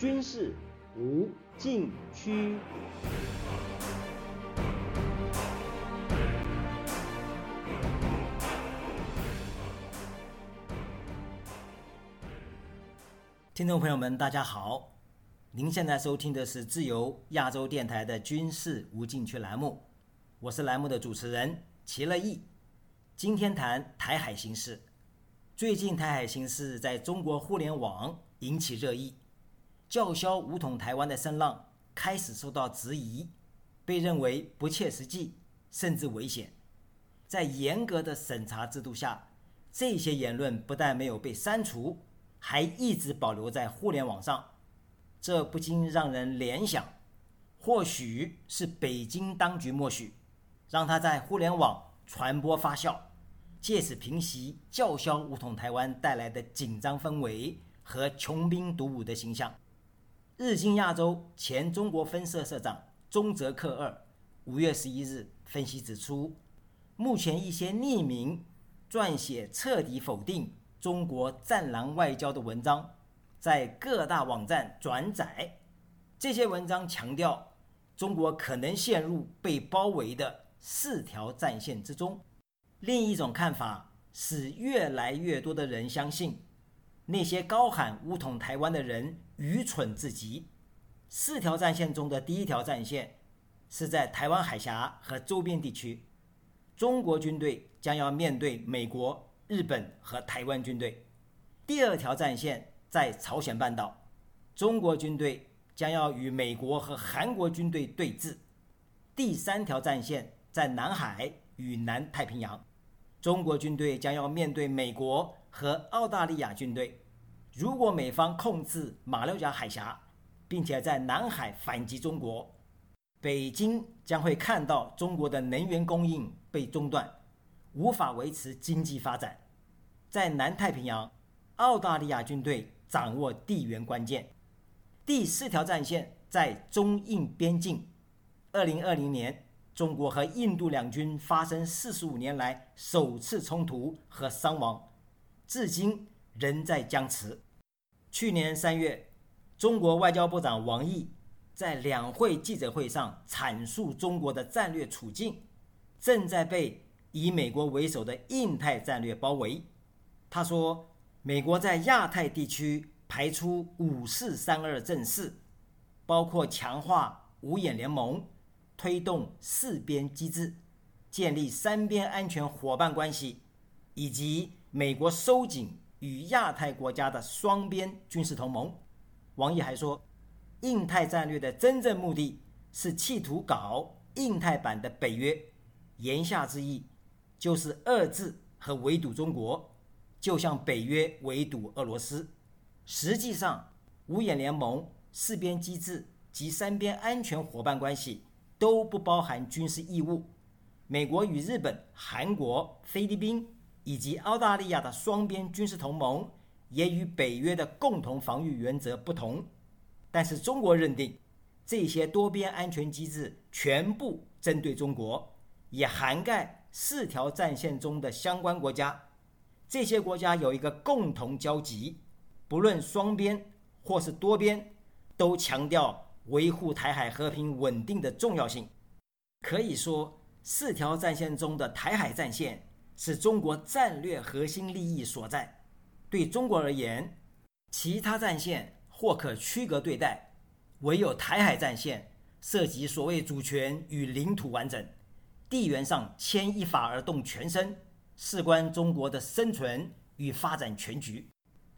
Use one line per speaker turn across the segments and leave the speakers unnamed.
军事无禁区。
听众朋友们，大家好，您现在收听的是自由亚洲电台的军事无禁区栏目，我是栏目的主持人齐乐意。今天谈台海形势。最近台海形势在中国互联网引起热议，叫嚣武统台湾的声浪开始受到质疑，被认为不切实际，甚至危险。在严格的审查制度下，这些言论不但没有被删除，还一直保留在互联网上。这不禁让人联想，或许是北京当局默许，让他在互联网传播发酵。借此平息叫嚣武统台湾带来的紧张氛围和穷兵黩武的形象。日经亚洲前中国分社社长中泽克二五月十一日分析指出，目前一些匿名撰写彻底否定中国“战狼外交”的文章，在各大网站转载。这些文章强调，中国可能陷入被包围的四条战线之中。另一种看法使越来越多的人相信，那些高喊“武统台湾”的人愚蠢至极。四条战线中的第一条战线是在台湾海峡和周边地区，中国军队将要面对美国、日本和台湾军队；第二条战线在朝鲜半岛，中国军队将要与美国和韩国军队对峙；第三条战线在南海与南太平洋。中国军队将要面对美国和澳大利亚军队。如果美方控制马六甲海峡，并且在南海反击中国，北京将会看到中国的能源供应被中断，无法维持经济发展。在南太平洋，澳大利亚军队掌握地缘关键。第四条战线在中印边境。二零二零年。中国和印度两军发生四十五年来首次冲突和伤亡，至今仍在僵持。去年三月，中国外交部长王毅在两会记者会上阐述中国的战略处境正在被以美国为首的印太战略包围。他说，美国在亚太地区排出“五四三二”阵势，包括强化五眼联盟。推动四边机制，建立三边安全伙伴关系，以及美国收紧与亚太国家的双边军事同盟。王毅还说，印太战略的真正目的是企图搞印太版的北约，言下之意就是遏制和围堵中国，就像北约围堵俄罗斯。实际上，五眼联盟、四边机制及三边安全伙伴关系。都不包含军事义务。美国与日本、韩国、菲律宾以及澳大利亚的双边军事同盟也与北约的共同防御原则不同。但是中国认定，这些多边安全机制全部针对中国，也涵盖四条战线中的相关国家。这些国家有一个共同交集，不论双边或是多边，都强调。维护台海和平稳定的重要性，可以说，四条战线中的台海战线是中国战略核心利益所在。对中国而言，其他战线或可区隔对待，唯有台海战线涉及所谓主权与领土完整，地缘上牵一发而动全身，事关中国的生存与发展全局。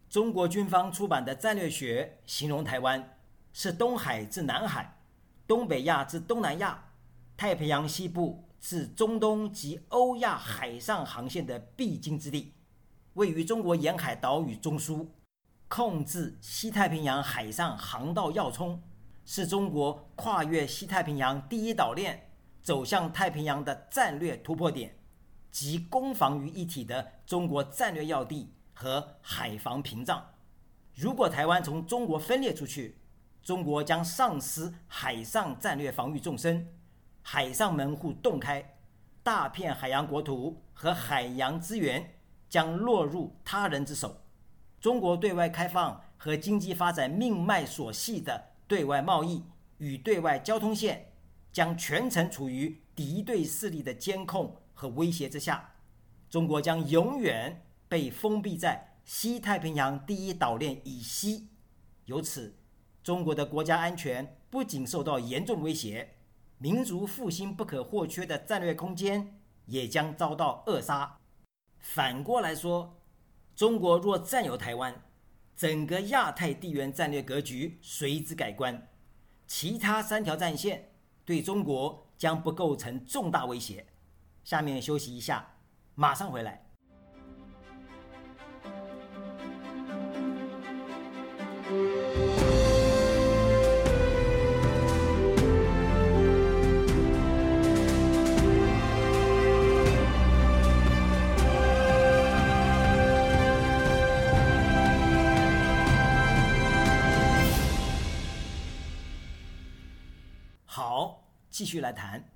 中国军方出版的战略学形容台湾。是东海至南海，东北亚至东南亚，太平洋西部是中东及欧亚海上航线的必经之地，位于中国沿海岛屿中枢，控制西太平洋海上航道要冲，是中国跨越西太平洋第一岛链走向太平洋的战略突破点，集攻防于一体的中国战略要地和海防屏障。如果台湾从中国分裂出去，中国将丧失海上战略防御纵深，海上门户洞开，大片海洋国土和海洋资源将落入他人之手。中国对外开放和经济发展命脉所系的对外贸易与对外交通线，将全程处于敌对势力的监控和威胁之下。中国将永远被封闭在西太平洋第一岛链以西，由此，中国的国家安全不仅受到严重威胁，民族复兴不可或缺的战略空间也将遭到扼杀。反过来说，中国若占有台湾，整个亚太地缘战略格局随之改观，其他三条战线对中国将不构成重大威胁。下面休息一下，马上回来。继续来谈，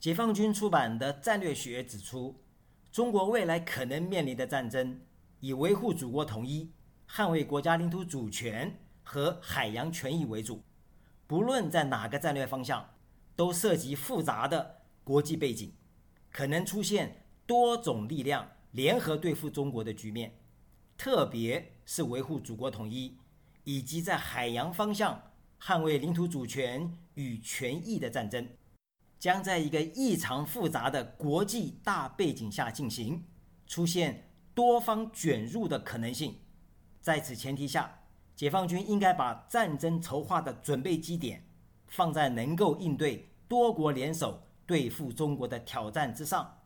解放军出版的战略学指出，中国未来可能面临的战争以维护祖国统一、捍卫国家领土主权和海洋权益为主。不论在哪个战略方向，都涉及复杂的国际背景，可能出现多种力量联合对付中国的局面。特别是维护祖国统一，以及在海洋方向。捍卫领土主权与权益的战争，将在一个异常复杂的国际大背景下进行，出现多方卷入的可能性。在此前提下，解放军应该把战争筹划的准备基点放在能够应对多国联手对付中国的挑战之上，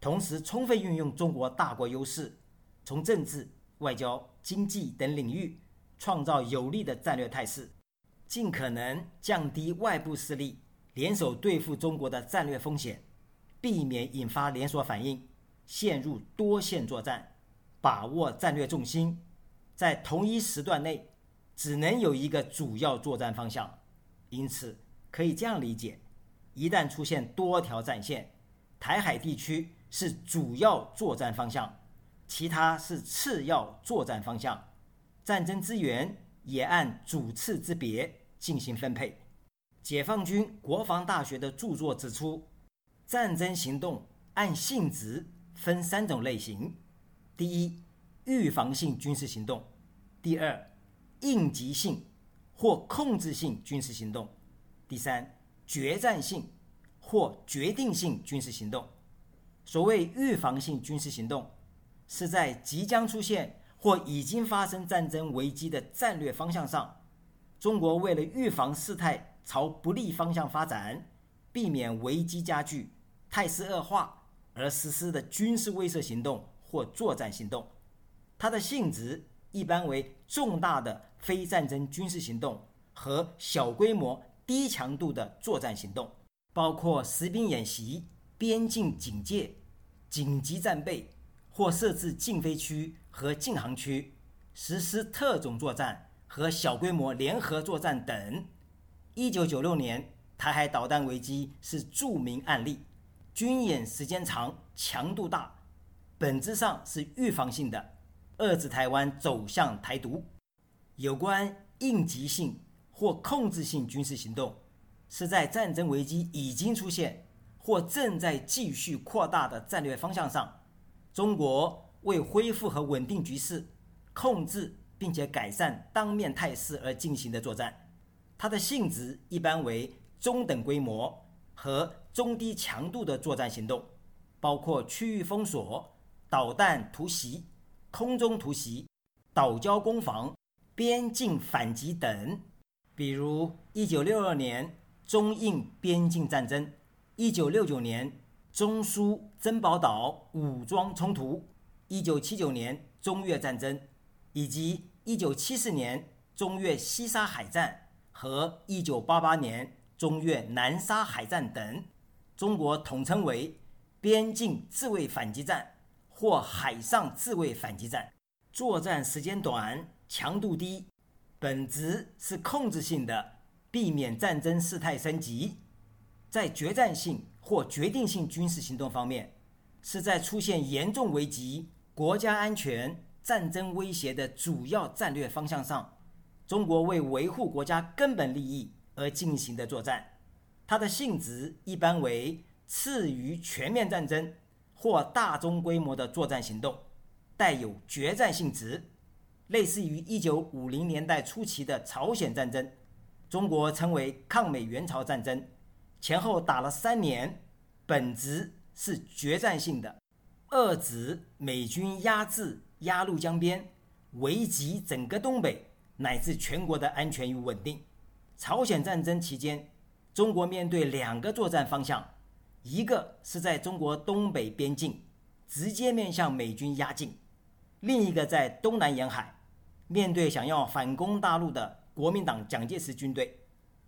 同时充分运用中国大国优势，从政治、外交、经济等领域创造有利的战略态势。尽可能降低外部势力联手对付中国的战略风险，避免引发连锁反应，陷入多线作战，把握战略重心，在同一时段内只能有一个主要作战方向。因此，可以这样理解：一旦出现多条战线，台海地区是主要作战方向，其他是次要作战方向，战争资源也按主次之别。进行分配。解放军国防大学的著作指出，战争行动按性质分三种类型：第一，预防性军事行动；第二，应急性或控制性军事行动；第三，决战性或决定性军事行动。所谓预防性军事行动，是在即将出现或已经发生战争危机的战略方向上。中国为了预防事态朝不利方向发展，避免危机加剧、态势恶化而实施的军事威慑行动或作战行动，它的性质一般为重大的非战争军事行动和小规模低强度的作战行动，包括实兵演习、边境警戒、紧急战备或设置禁飞区和禁航区，实施特种作战。和小规模联合作战等。一九九六年台海导弹危机是著名案例，军演时间长、强度大，本质上是预防性的，遏制台湾走向台独。有关应急性或控制性军事行动，是在战争危机已经出现或正在继续扩大的战略方向上，中国为恢复和稳定局势，控制。并且改善当面态势而进行的作战，它的性质一般为中等规模和中低强度的作战行动，包括区域封锁、导弹突袭、空中突袭、岛礁攻防、边境反击等。比如，一九六二年中印边境战争，一九六九年中苏珍宝岛武装冲突，一九七九年中越战争，以及。一九七四年中越西沙海战和一九八八年中越南沙海战等，中国统称为边境自卫反击战或海上自卫反击战。作战时间短，强度低，本质是控制性的，避免战争事态升级。在决战性或决定性军事行动方面，是在出现严重危机、国家安全。战争威胁的主要战略方向上，中国为维护国家根本利益而进行的作战，它的性质一般为次于全面战争或大中规模的作战行动，带有决战性质，类似于1950年代初期的朝鲜战争，中国称为抗美援朝战争，前后打了三年，本质是决战性的，遏制美军压制。鸭绿江边，危及整个东北乃至全国的安全与稳定。朝鲜战争期间，中国面对两个作战方向，一个是在中国东北边境直接面向美军压境，另一个在东南沿海面对想要反攻大陆的国民党蒋介石军队。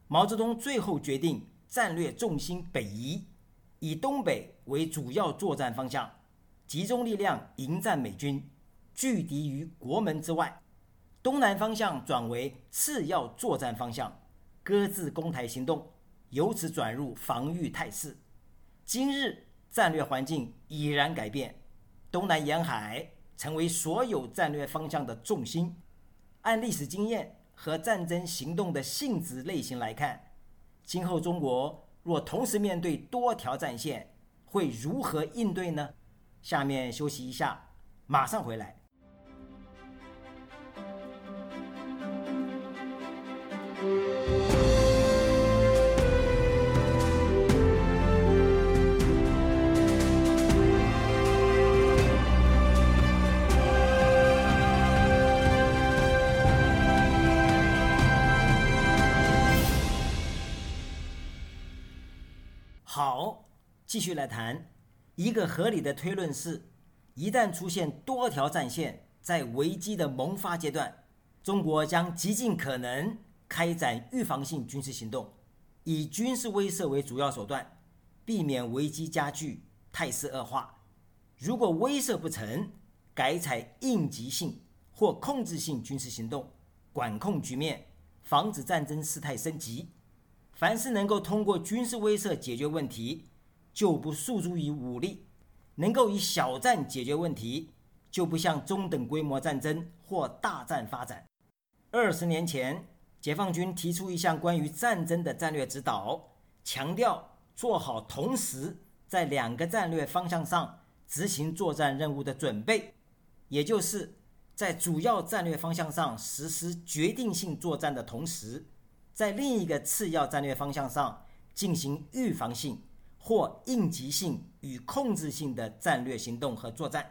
毛泽东最后决定战略重心北移，以东北为主要作战方向，集中力量迎战美军。拒敌于国门之外，东南方向转为次要作战方向，搁置攻台行动，由此转入防御态势。今日战略环境已然改变，东南沿海成为所有战略方向的重心。按历史经验和战争行动的性质类型来看，今后中国若同时面对多条战线，会如何应对呢？下面休息一下，马上回来。继续来谈一个合理的推论是：一旦出现多条战线，在危机的萌发阶段，中国将极尽可能开展预防性军事行动，以军事威慑为主要手段，避免危机加剧、态势恶化。如果威慑不成，改采应急性或控制性军事行动，管控局面，防止战争事态升级。凡是能够通过军事威慑解决问题，就不诉诸于武力；能够以小战解决问题，就不向中等规模战争或大战发展。二十年前，解放军提出一项关于战争的战略指导，强调做好同时在两个战略方向上执行作战任务的准备，也就是在主要战略方向上实施决定性作战的同时。在另一个次要战略方向上进行预防性或应急性与控制性的战略行动和作战。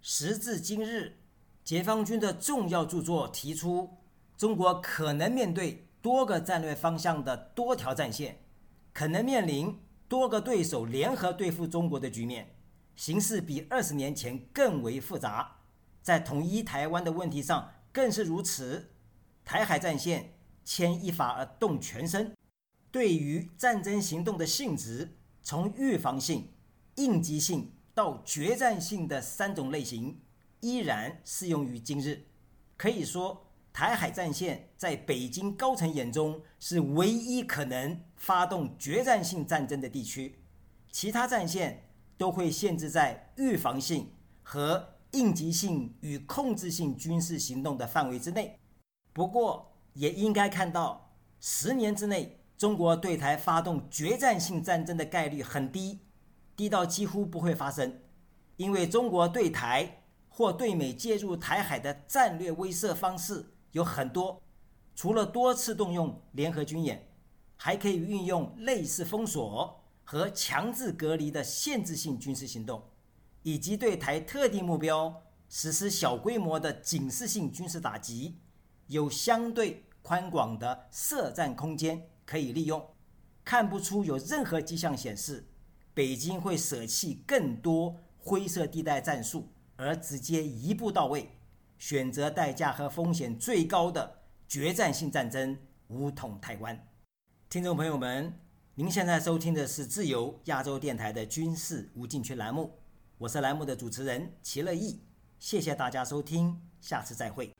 时至今日，解放军的重要著作提出，中国可能面对多个战略方向的多条战线，可能面临多个对手联合对付中国的局面，形势比二十年前更为复杂。在统一台湾的问题上更是如此。台海战线。牵一发而动全身。对于战争行动的性质，从预防性、应急性到决战性的三种类型，依然适用于今日。可以说，台海战线在北京高层眼中是唯一可能发动决战性战争的地区，其他战线都会限制在预防性和应急性与控制性军事行动的范围之内。不过，也应该看到，十年之内，中国对台发动决战性战争的概率很低，低到几乎不会发生。因为中国对台或对美介入台海的战略威慑方式有很多，除了多次动用联合军演，还可以运用类似封锁和强制隔离的限制性军事行动，以及对台特定目标实施小规模的警示性军事打击。有相对宽广的设战空间可以利用，看不出有任何迹象显示北京会舍弃更多灰色地带战术，而直接一步到位，选择代价和风险最高的决战性战争——武统台湾。听众朋友们，您现在收听的是自由亚洲电台的军事无禁区栏目，我是栏目的主持人齐乐意，谢谢大家收听，下次再会。